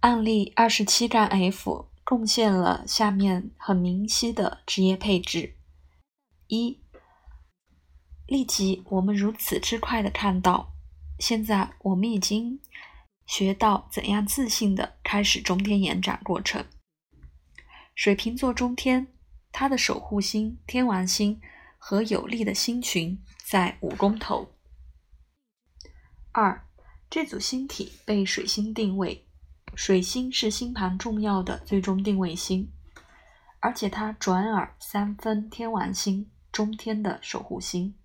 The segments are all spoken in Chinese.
案例二十七杠 F 贡献了下面很明晰的职业配置：一，立即我们如此之快的看到，现在我们已经学到怎样自信的开始中天延展过程。水瓶座中天，它的守护星天王星和有力的星群在五宫头。二，这组星体被水星定位。水星是星盘重要的最终定位星，而且它转耳三分天王星中天的守护星。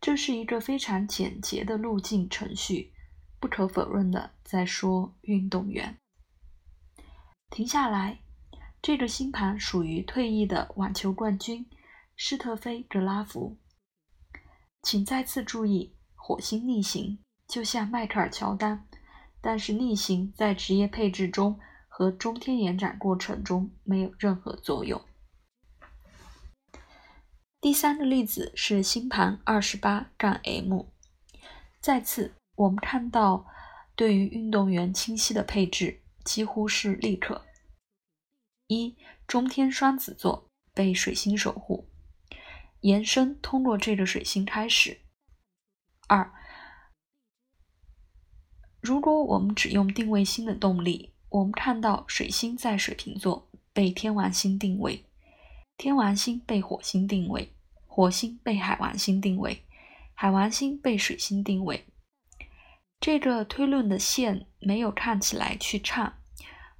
这是一个非常简洁的路径程序，不可否认的。在说运动员，停下来，这个星盘属于退役的网球冠军施特菲格拉夫。请再次注意，火星逆行，就像迈克尔乔丹。但是逆行在职业配置中和中天延展过程中没有任何作用。第三个例子是星盘二十八杠 M，再次我们看到对于运动员清晰的配置几乎是立刻：一中天双子座被水星守护，延伸通过这个水星开始；二。如果我们只用定位星的动力，我们看到水星在水瓶座被天王星定位，天王星被火星定位，火星被海王星定位，海王星被水星定位。这个推论的线没有看起来去畅，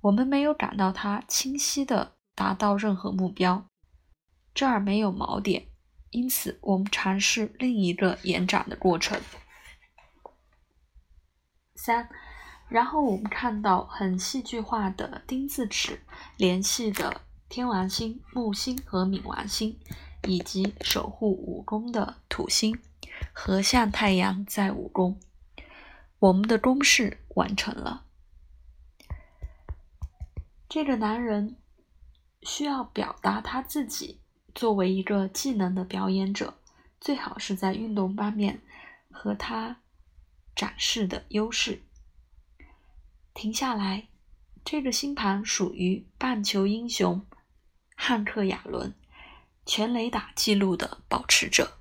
我们没有感到它清晰的达到任何目标。这儿没有锚点，因此我们尝试另一个延展的过程。三，然后我们看到很戏剧化的丁字尺联系的天王星、木星和冥王星，以及守护五宫的土星和向太阳在五宫。我们的公式完成了。这个男人需要表达他自己作为一个技能的表演者，最好是在运动方面和他。展示的优势。停下来，这个星盘属于棒球英雄汉克·亚伦，全雷打记录的保持者。